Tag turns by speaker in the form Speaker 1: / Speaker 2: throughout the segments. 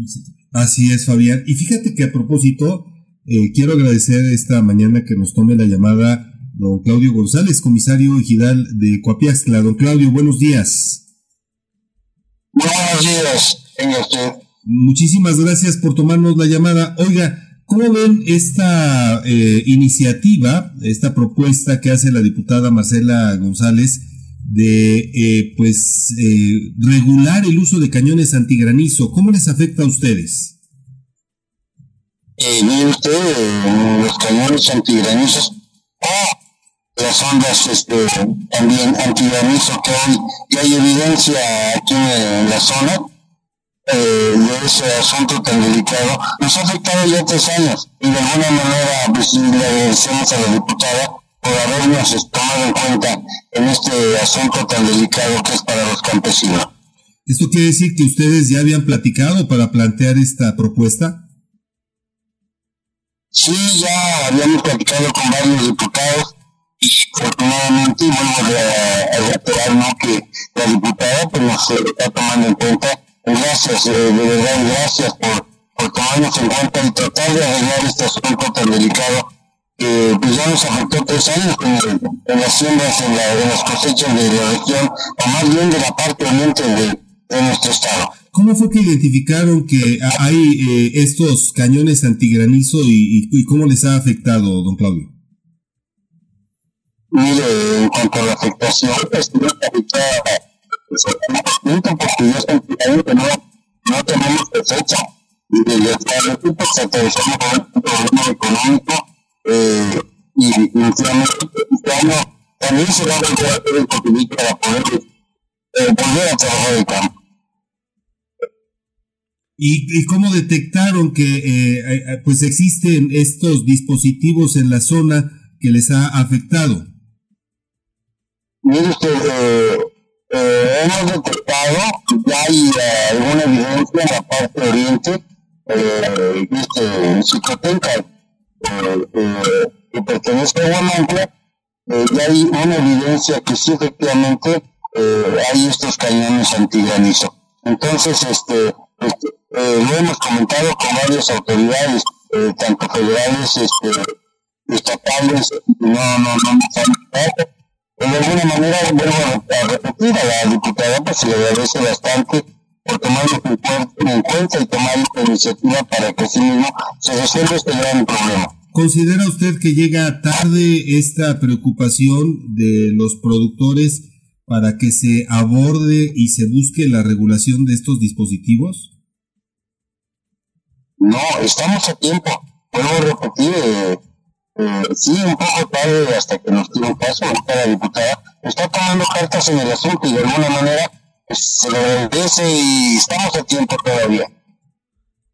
Speaker 1: iniciativa.
Speaker 2: Así es, Fabián. Y fíjate que a propósito, eh, quiero agradecer esta mañana que nos tome la llamada don Claudio González, comisario ejidal de Coapiastla. Don Claudio, buenos días.
Speaker 3: Buenos días, señor.
Speaker 2: Muchísimas gracias por tomarnos la llamada. Oiga, ¿cómo ven esta eh, iniciativa, esta propuesta que hace la diputada Marcela González de eh, pues eh, regular el uso de cañones antigranizo? ¿Cómo les afecta a ustedes?
Speaker 3: Eh, mire usted, los cañones antigranizos o las ondas este, también antigranizo que hay, que hay evidencia aquí en la zona eh, de ese asunto tan delicado, nos ha afectado ya tres años y de alguna manera pues, le agradecemos a la diputada por habernos tomado en cuenta en este asunto tan delicado que es para los campesinos.
Speaker 2: ¿Esto quiere decir que ustedes ya habían platicado para plantear esta propuesta?
Speaker 3: Sí, ya habíamos platicado con varios diputados y afortunadamente vuelvo a, reiterar ¿no? que la diputada pues, nos está tomando en cuenta gracias, eh, de verdad, gracias por, por tomarnos en cuenta y tratar de arreglar este asunto tan delicado que pues ya nos afectó tres años en, las siembras, en, las cosechas de la región, o más bien de la parte oriente de, nuestro estado.
Speaker 2: ¿Cómo fue que identificaron que hay eh, estos cañones antigranizo y, y, cómo les ha afectado, don Claudio?
Speaker 3: Mire, en cuanto a la afectación, pues no afectada porque ya que no, no tenemos cosecha. Y desde el pues atravesamos un problema económico eh, y definitivamente este año también se va a hacer el contenido para poder eh, volver a trabajar el campo.
Speaker 2: ¿Y, ¿Y, cómo detectaron que eh, pues existen estos dispositivos en la zona que les ha afectado?
Speaker 3: Mire usted, eh, eh, hemos detectado que hay eh, alguna evidencia en la parte oriente, eh, este, Chicotenca, eh, eh, que pertenece a Guamantla, ya hay una evidencia que sí efectivamente hay estos cañones antigranizo. Entonces, este, este lo hemos comentado con varias autoridades, tanto federales, este, estatales, no, no, no, no, de alguna manera vuelvo a repetir a la diputada, pues se le agradece bastante tomarlo en cuenta y tomar esta iniciativa para que sí mismo se resuelva este gran problema.
Speaker 2: ¿Considera usted que llega tarde esta preocupación de los productores para que se aborde y se busque la regulación de estos dispositivos?
Speaker 3: No, estamos a tiempo. A repetir, eh, eh, sí, un poco tarde hasta que nos tiene caso, la diputada está tomando cartas en el asunto y de alguna manera se le agradece y estamos a tiempo todavía.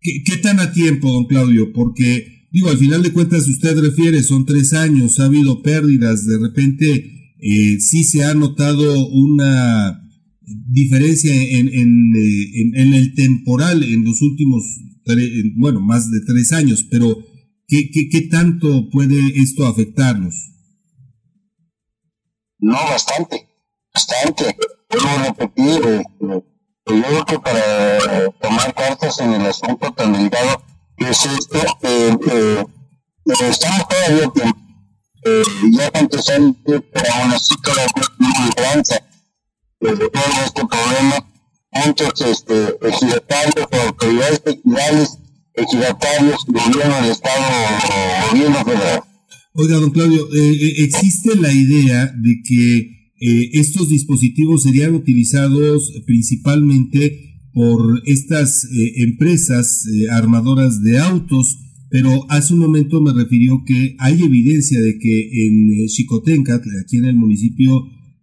Speaker 2: ¿Qué, tan a tiempo, don Claudio? Porque, digo, al final de cuentas usted refiere, son tres años, ha habido pérdidas, de repente eh, sí se ha notado una diferencia en, en, eh, en, el temporal en los últimos, bueno, más de tres años, pero ¿Qué, qué, qué tanto puede esto afectarnos?
Speaker 3: No, bastante, bastante. Puedo repetir, eh, eh, yo creo que para tomar cartas en el asunto tan delicado que es esto, eh, eh, estamos todavía tiempo. Eh, ya contestando para una situación de esperanza de todo este problema, muchos este, ejidatarios autoridades ejidales ejidatarios, gobierno del Estado, gobierno federal.
Speaker 2: Oiga, don Claudio, eh, eh, ¿existe la idea de que eh, estos dispositivos serían utilizados principalmente por estas empresas armadoras de autos? Pero hace un momento me refirió que hay evidencia de que en Chicotenca, aquí en el municipio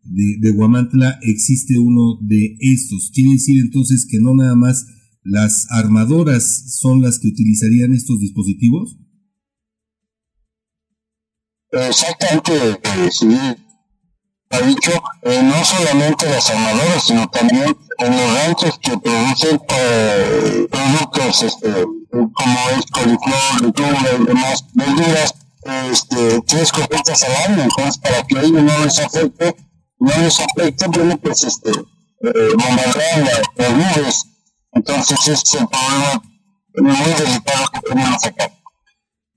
Speaker 2: de, Guamantla, existe uno de estos. Quiere decir entonces que no nada más ¿Las armadoras son las que utilizarían estos dispositivos?
Speaker 3: Exactamente, eh, sí. Ha dicho, eh, no solamente las armadoras, sino también en los ranchos que producen eh, productos este, como es coliflor, lechuga y demás verduras, este, tres cosechas al año, entonces para que ellos no les afecte, no les afecte, bueno, pues este, bombardean las entonces es el problema muy delicado que tenemos acá.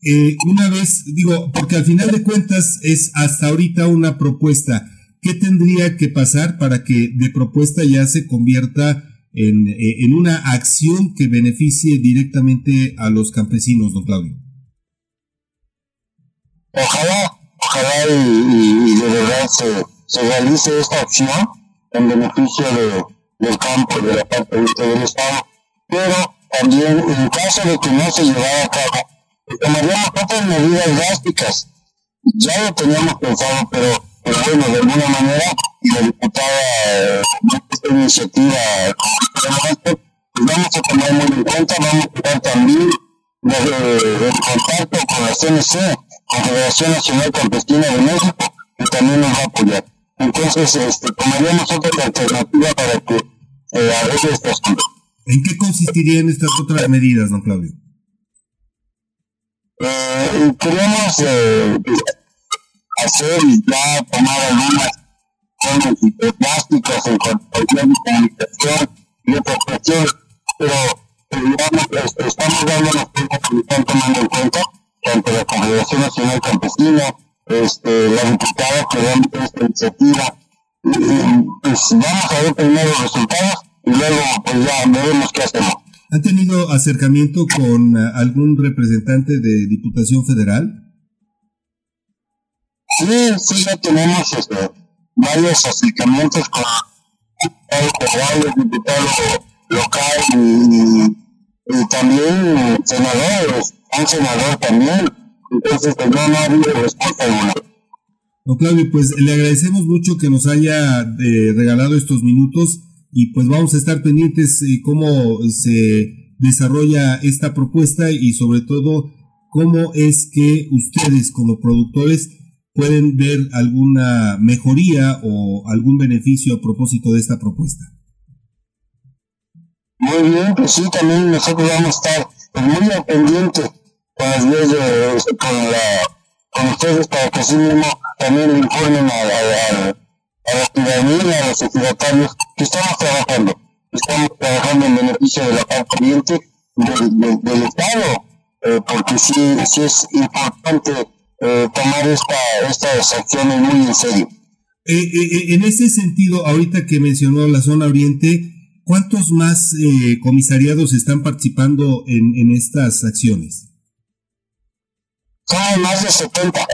Speaker 2: Eh, una vez, digo, porque al final de cuentas es hasta ahorita una propuesta. ¿Qué tendría que pasar para que de propuesta ya se convierta en, eh, en una acción que beneficie directamente a los campesinos, don Claudio?
Speaker 3: Ojalá, ojalá y, de verdad se, se, realice esta acción en beneficio de, del campo, de la parte del Estado, pero también en caso de que no se llevara a cabo, tomaríamos otras medidas drásticas. Ya lo teníamos pensado, pero, pero bueno, de alguna manera, y la diputada, eh, esta iniciativa, pues vamos a tomar muy en cuenta, vamos a tomar también el contacto con la CNC, Confederación Nacional Campesina de México, que también nos va a apoyar. Entonces, este, tomaríamos otra alternativa para que eh, arregle estas cosas.
Speaker 2: ¿En qué consistirían estas otras medidas, don Claudio?
Speaker 3: Eh, queremos eh, hacer y ya tomar algunas formas plásticas en cuanto a comunicación y otras cuestiones, pero digamos, este, estamos las cosas que están tomando en cuenta, tanto la Confederación Nacional Campesina, este, la diputada que da esta iniciativa, y, pues vamos a ver primero los resultados y luego pues ya veremos qué hacemos.
Speaker 2: ¿Han tenido acercamiento con uh, algún representante de Diputación Federal?
Speaker 3: Sí, sí, ya tenemos este, varios acercamientos con federales, diputados local y, y, también senadores, un senador también. Entonces, pues, no ha habido respuesta alguna.
Speaker 2: Don Claudio, pues le agradecemos mucho que nos haya eh, regalado estos minutos y pues vamos a estar pendientes eh, cómo se desarrolla esta propuesta y sobre todo cómo es que ustedes como productores pueden ver alguna mejoría o algún beneficio a propósito de esta propuesta.
Speaker 3: Muy bien, pues sí, también nosotros vamos a estar muy al pendiente de, con, la, con ustedes para que sí mismo también informen a, a, a la ciudadanía, a los ejidatarios, que estamos trabajando, estamos trabajando en beneficio de la parte del, del, del Estado, eh, porque sí, sí es importante eh, tomar esta, estas acciones muy en serio.
Speaker 2: Eh, eh, en ese sentido, ahorita que mencionó la zona oriente, ¿cuántos más eh, comisariados están participando en, en estas acciones?
Speaker 3: Son más de 70.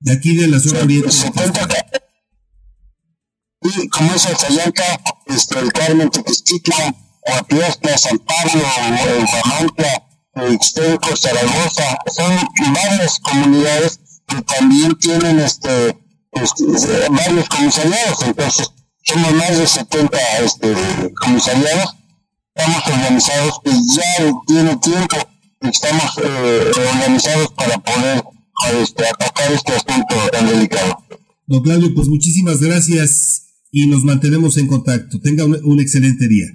Speaker 2: De aquí de la zona oriente.
Speaker 3: 70, y como es Alzayanca, este, el Carmen Tequesquitla, Guapiasca, San Pablo, Jamantla, Ixtenco, Zaragoza, son varias comunidades que también tienen este, este, varios comisariados, entonces somos más de 70 este, comisariados, estamos organizados que ya tiene tiempo, estamos eh, organizados para poder este, atacar este asunto tan delicado.
Speaker 2: Don Claudio, pues muchísimas gracias y nos mantenemos en contacto. Tenga un excelente día.